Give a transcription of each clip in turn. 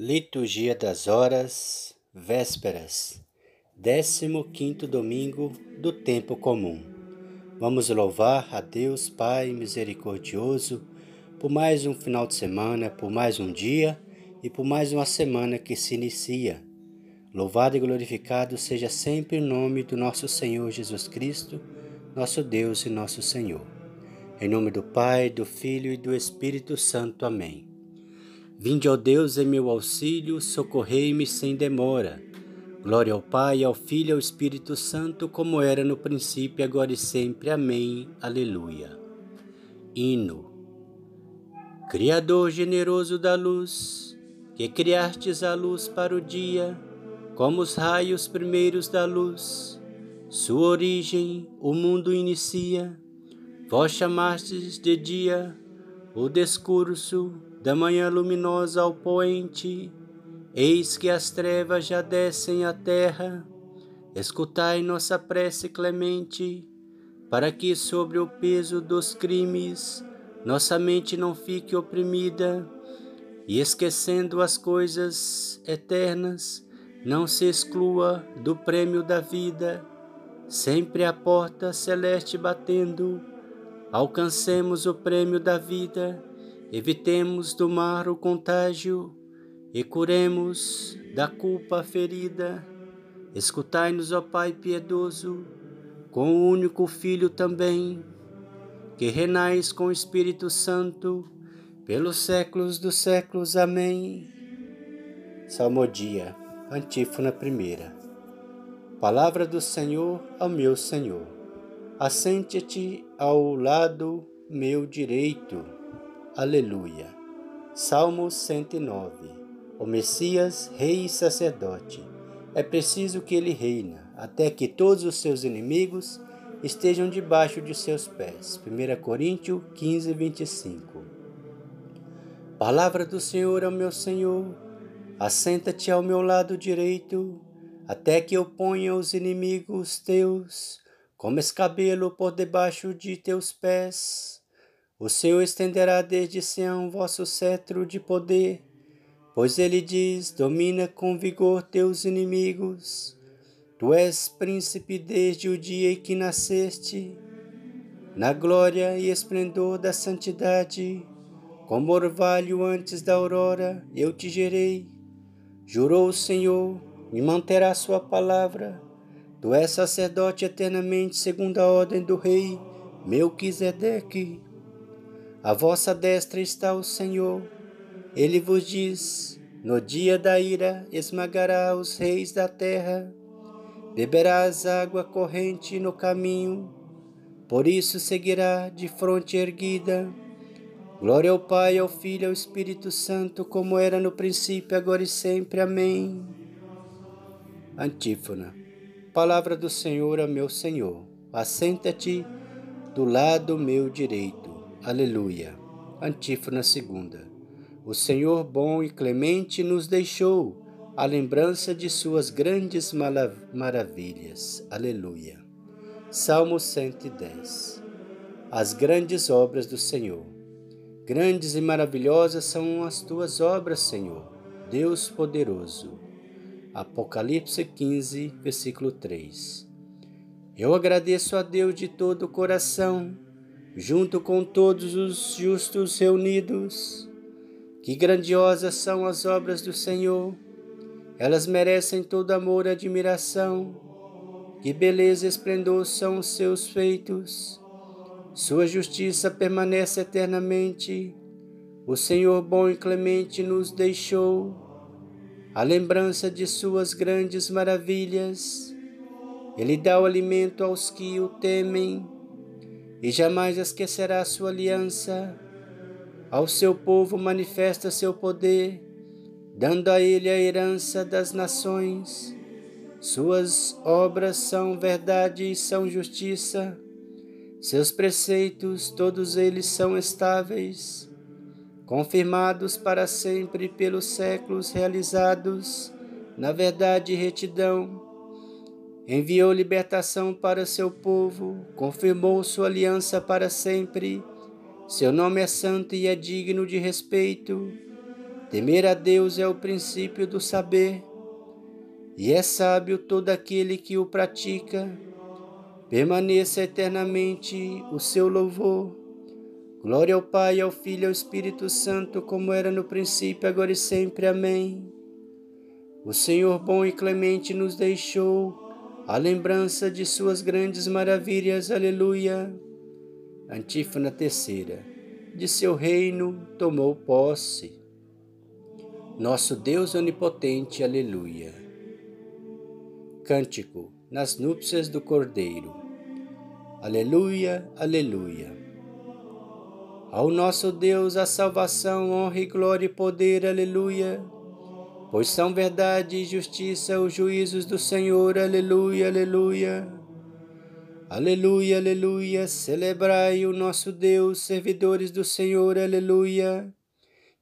Liturgia das Horas, Vésperas, 15 domingo do Tempo Comum. Vamos louvar a Deus Pai misericordioso por mais um final de semana, por mais um dia e por mais uma semana que se inicia. Louvado e glorificado seja sempre o nome do nosso Senhor Jesus Cristo, nosso Deus e nosso Senhor. Em nome do Pai, do Filho e do Espírito Santo. Amém. Vinde, ó Deus, em meu auxílio, socorrei-me sem demora. Glória ao Pai, ao Filho e ao Espírito Santo, como era no princípio, agora e sempre. Amém. Aleluia. Hino. Criador generoso da luz, que criastes a luz para o dia, como os raios primeiros da luz, sua origem o mundo inicia. Vós chamastes de dia o discurso da manhã luminosa ao poente, eis que as trevas já descem à terra. Escutai nossa prece clemente, para que sobre o peso dos crimes nossa mente não fique oprimida e esquecendo as coisas eternas, não se exclua do prêmio da vida, sempre a porta celeste batendo, alcancemos o prêmio da vida Evitemos do mar o contágio e curemos da culpa ferida. Escutai-nos, ó Pai piedoso, com o único Filho também, que renais com o Espírito Santo, pelos séculos dos séculos. Amém. Salmodia, Antífona primeira. Palavra do Senhor ao meu Senhor. Assente-te ao lado meu direito Aleluia. Salmo 109. O Messias, rei e sacerdote. É preciso que ele reina, até que todos os seus inimigos estejam debaixo de seus pés. 1 Coríntios 15, 25. Palavra do Senhor ao meu Senhor, assenta-te ao meu lado direito, até que eu ponha os inimigos teus como escabelo por debaixo de teus pés. O Senhor estenderá desde Sião vosso cetro de poder, pois ele diz: domina com vigor teus inimigos. Tu és príncipe desde o dia em que nasceste, na glória e esplendor da santidade, como orvalho antes da aurora, eu te gerei. Jurou o Senhor, e manterá sua palavra. Tu és sacerdote eternamente segundo a ordem do rei Melquisedeque. A vossa destra está o Senhor. Ele vos diz: No dia da ira esmagará os reis da terra, beberás água corrente no caminho, por isso seguirá de fronte erguida. Glória ao Pai, ao Filho e ao Espírito Santo, como era no princípio, agora e sempre. Amém. Antífona. Palavra do Senhor a meu Senhor. Assenta-te do lado meu direito. Aleluia. Antífona segunda. O Senhor bom e clemente nos deixou a lembrança de suas grandes maravilhas. Aleluia. Salmo 110. As grandes obras do Senhor. Grandes e maravilhosas são as tuas obras, Senhor, Deus poderoso. Apocalipse 15, versículo 3. Eu agradeço a Deus de todo o coração junto com todos os justos reunidos. Que grandiosas são as obras do Senhor! Elas merecem todo amor e admiração. Que beleza e esplendor são os seus feitos! Sua justiça permanece eternamente. O Senhor bom e clemente nos deixou a lembrança de suas grandes maravilhas. Ele dá o alimento aos que o temem e jamais esquecerá sua aliança. Ao seu povo manifesta seu poder, dando a ele a herança das nações. Suas obras são verdade e são justiça. Seus preceitos, todos eles são estáveis, confirmados para sempre pelos séculos realizados na verdade e retidão enviou libertação para seu povo, confirmou sua aliança para sempre. Seu nome é santo e é digno de respeito. Temer a Deus é o princípio do saber, e é sábio todo aquele que o pratica. Permaneça eternamente o seu louvor. Glória ao Pai, ao Filho e ao Espírito Santo, como era no princípio, agora e sempre. Amém. O Senhor bom e clemente nos deixou a lembrança de suas grandes maravilhas. Aleluia. Antífona terceira. De seu reino tomou posse. Nosso Deus onipotente. Aleluia. Cântico nas núpcias do Cordeiro. Aleluia, aleluia. Ao nosso Deus a salvação, honra e glória e poder. Aleluia pois são verdade e justiça os juízos do Senhor. Aleluia, aleluia. Aleluia, aleluia. Celebrai o nosso Deus, servidores do Senhor. Aleluia.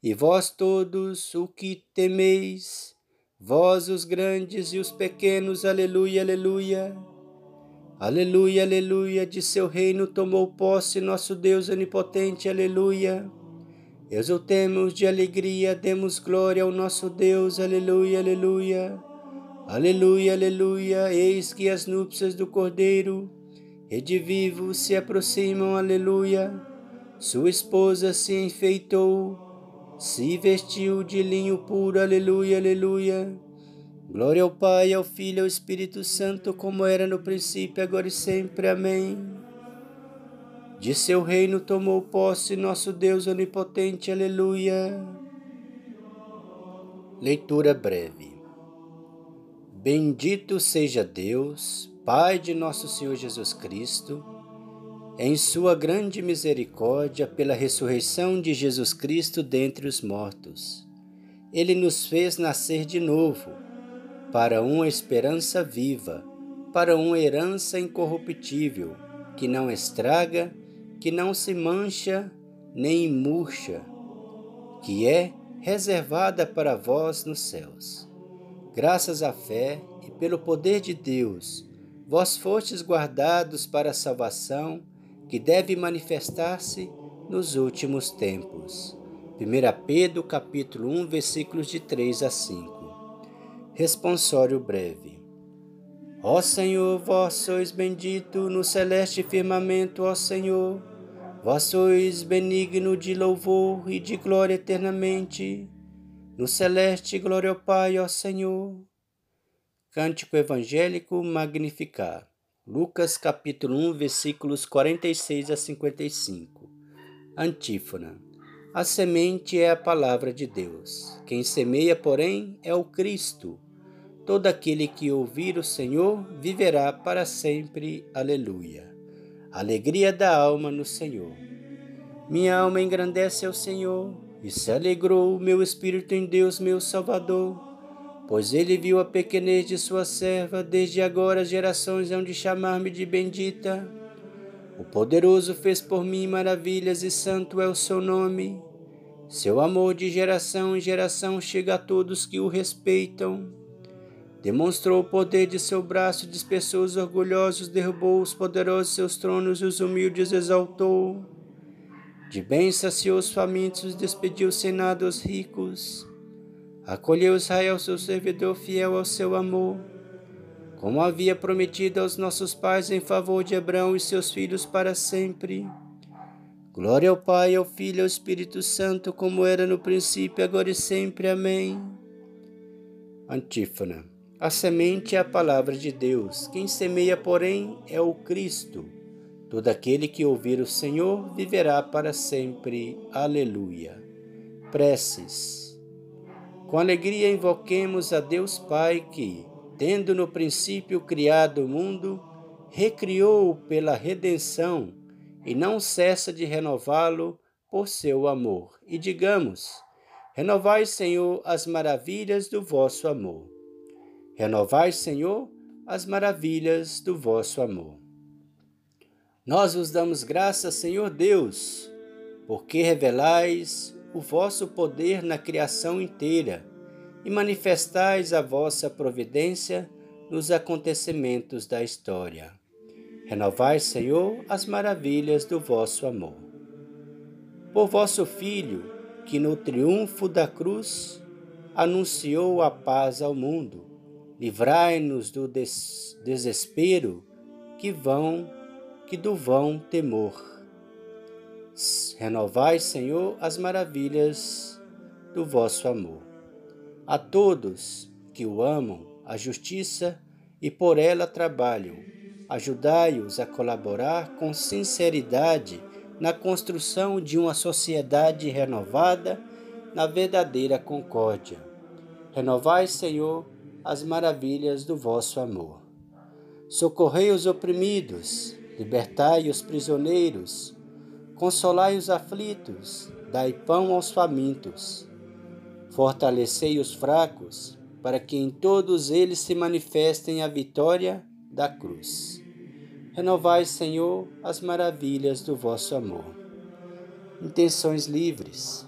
E vós todos o que temeis, vós os grandes e os pequenos. Aleluia, aleluia. Aleluia, aleluia. De seu reino tomou posse nosso Deus onipotente. Aleluia. Exultemos de alegria, demos glória ao nosso Deus, aleluia, aleluia. Aleluia, aleluia, eis que as núpcias do Cordeiro, vivo se aproximam, aleluia. Sua esposa se enfeitou, se vestiu de linho puro, aleluia, aleluia. Glória ao Pai, ao Filho e ao Espírito Santo, como era no princípio, agora e sempre. Amém. De seu reino tomou posse nosso Deus onipotente. Aleluia. Leitura breve. Bendito seja Deus, Pai de nosso Senhor Jesus Cristo, em sua grande misericórdia pela ressurreição de Jesus Cristo dentre os mortos. Ele nos fez nascer de novo, para uma esperança viva, para uma herança incorruptível, que não estraga que não se mancha nem murcha, que é reservada para vós nos céus. Graças à fé e pelo poder de Deus, vós fostes guardados para a salvação que deve manifestar-se nos últimos tempos. 1 Pedro capítulo 1, versículos de 3 a 5. Responsório breve. Ó Senhor, vós sois bendito no celeste firmamento, ó Senhor. Vós sois benigno de louvor e de glória eternamente. No celeste, glória ao Pai, ó Senhor. Cântico Evangélico Magnificar. Lucas capítulo 1, versículos 46 a 55. Antífona. A semente é a palavra de Deus. Quem semeia, porém, é o Cristo Todo aquele que ouvir o Senhor viverá para sempre. Aleluia. Alegria da alma no Senhor. Minha alma engrandece ao Senhor e se alegrou o meu espírito em Deus, meu Salvador, pois ele viu a pequenez de sua serva, desde agora as gerações hão de chamar-me de bendita. O poderoso fez por mim maravilhas e santo é o seu nome. Seu amor de geração em geração chega a todos que o respeitam. Demonstrou o poder de seu braço, dispersou os orgulhosos, derrubou os poderosos seus tronos e os humildes exaltou. De bem saciou os famintos, despediu sem nada os ricos. Acolheu Israel, seu servidor fiel ao seu amor, como havia prometido aos nossos pais em favor de Abraão e seus filhos para sempre. Glória ao Pai, ao Filho e ao Espírito Santo, como era no princípio, agora e sempre. Amém. Antífona. A semente é a palavra de Deus. Quem semeia, porém, é o Cristo. Todo aquele que ouvir o Senhor viverá para sempre. Aleluia. Preces. Com alegria invoquemos a Deus Pai que, tendo no princípio criado o mundo, recriou-o pela redenção e não cessa de renová-lo por seu amor. E digamos: Renovai, Senhor, as maravilhas do vosso amor. Renovai, Senhor, as maravilhas do vosso amor. Nós vos damos graças, Senhor Deus, porque revelais o vosso poder na criação inteira e manifestais a vossa providência nos acontecimentos da história. Renovai, Senhor, as maravilhas do vosso amor. Por vosso Filho, que no triunfo da cruz anunciou a paz ao mundo. Livrai-nos do des desespero que vão que do vão temor. Renovai, Senhor, as maravilhas do vosso amor. A todos que o amam, a justiça e por ela trabalham, ajudai-os a colaborar com sinceridade na construção de uma sociedade renovada na verdadeira concórdia. Renovai, Senhor, as maravilhas do vosso amor. Socorrei os oprimidos, libertai os prisioneiros, consolai os aflitos, dai pão aos famintos. Fortalecei os fracos, para que em todos eles se manifestem a vitória da cruz. Renovai, Senhor, as maravilhas do vosso amor. Intenções livres.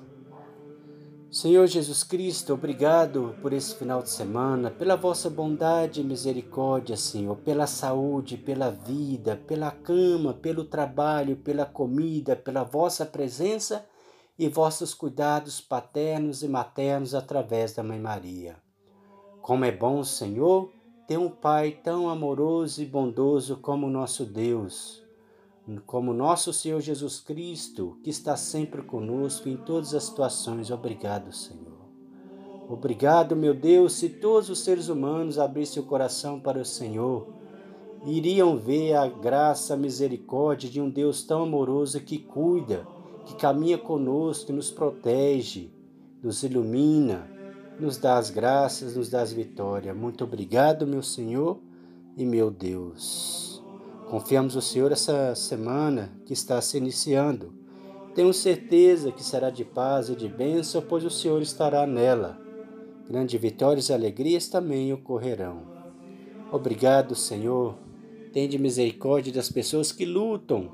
Senhor Jesus Cristo, obrigado por esse final de semana, pela vossa bondade e misericórdia, Senhor, pela saúde, pela vida, pela cama, pelo trabalho, pela comida, pela vossa presença e vossos cuidados paternos e maternos através da Mãe Maria. Como é bom, Senhor, ter um Pai tão amoroso e bondoso como o nosso Deus, como nosso Senhor Jesus Cristo, que está sempre conosco em todas as situações. Obrigado, Senhor. Obrigado, meu Deus, se todos os seres humanos abrissem o coração para o Senhor, iriam ver a graça, a misericórdia de um Deus tão amoroso que cuida, que caminha conosco, que nos protege, nos ilumina, nos dá as graças, nos dá as vitórias. Muito obrigado, meu Senhor e meu Deus. Confiamos no Senhor essa semana que está se iniciando. Tenho certeza que será de paz e de bênção, pois o Senhor estará nela. Grandes vitórias e alegrias também ocorrerão. Obrigado, Senhor. Tende misericórdia das pessoas que lutam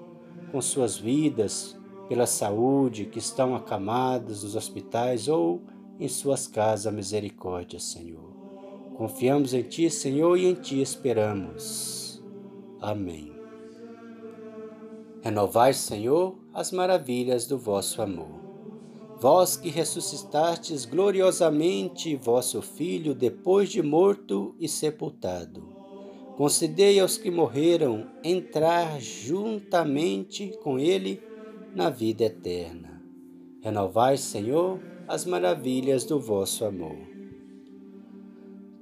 com suas vidas pela saúde, que estão acamadas nos hospitais ou em suas casas misericórdia, Senhor. Confiamos em Ti, Senhor, e em Ti esperamos. Amém. Renovai, Senhor, as maravilhas do vosso amor. Vós que ressuscitastes gloriosamente vosso Filho depois de morto e sepultado, concedei aos que morreram entrar juntamente com Ele na vida eterna. Renovai, Senhor, as maravilhas do vosso amor.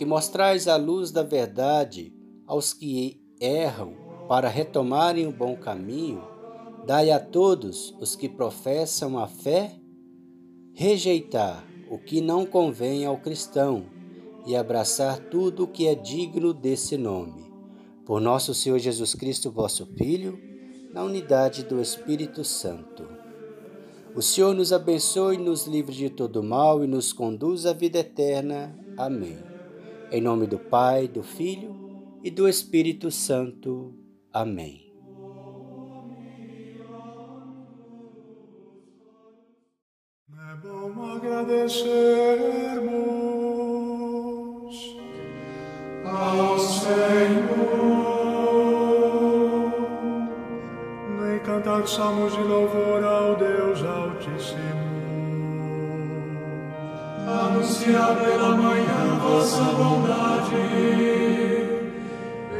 que mostrais a luz da verdade aos que erram para retomarem o bom caminho, dai a todos os que professam a fé rejeitar o que não convém ao cristão e abraçar tudo o que é digno desse nome. Por nosso Senhor Jesus Cristo, vosso Filho, na unidade do Espírito Santo. O Senhor nos abençoe, nos livre de todo mal e nos conduz à vida eterna. Amém. Em nome do Pai, do Filho e do Espírito Santo. Amém. É bom agradecermos ao Senhor. cantar salmos de louvor ao Deus Altíssimo. Anunciar pela manhã vossa bondade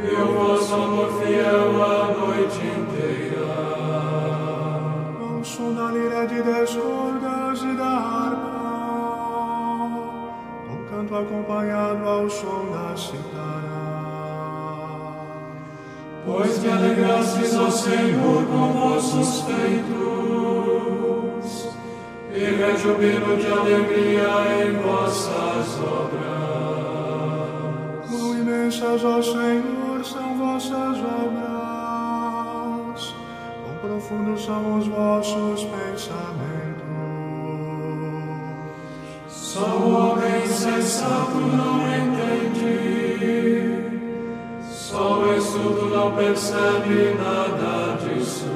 e o vosso amor fiel a noite inteira. Ao som da lira de dez cordas e da harpa, um canto acompanhado ao som da citara. Pois que alegrastes ao Senhor com vossos feitos, e rejubilo de alegria em vossas obras. Imensas, ó Senhor, são vossas obras, quão profundos são os vossos pensamentos. Só o homem sensato não entende, só o estudo não percebe nada disso.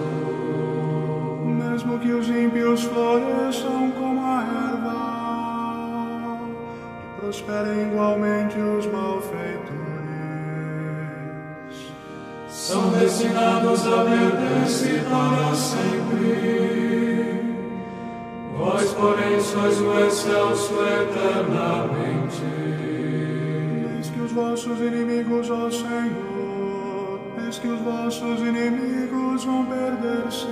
Mesmo que os ímpios floresçam como a erva e prosperem igualmente os malfeitores, São destinados a perder-se para sempre. Vós, porém, sois o excelso eternamente. eis que os vossos inimigos, ó Senhor, eis que os vossos inimigos vão perder-se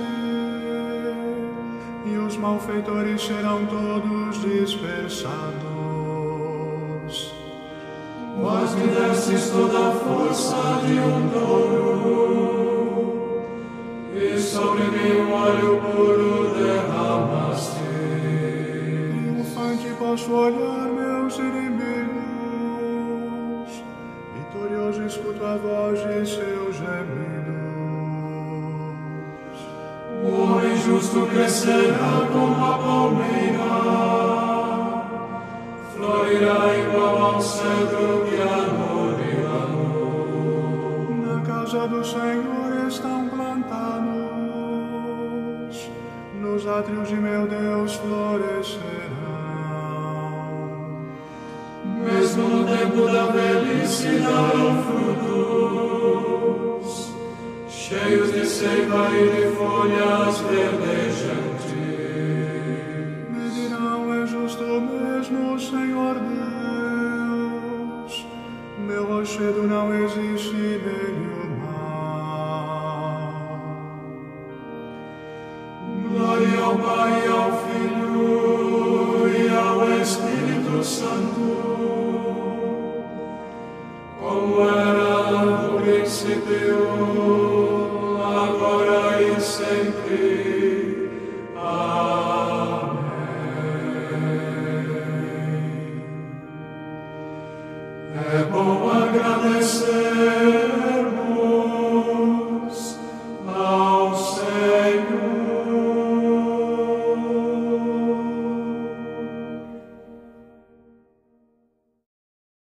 e os malfeitores serão todos dispersados. Vós me destes toda a força de um touro, e sobre mim um óleo puro derramaste. Triunfante posso olhar meus inimigos, vitorioso escuto a voz de seus gemidos. O homem justo crescerá como a palmeira, da velhice darão frutos, cheios de seiva e de folhas verdejantes. Me dirão, é justo mesmo, Senhor Deus, meu rochedo não existe nele o mal. Glória ao Pai, ao Filho e ao Espírito Santo, como era no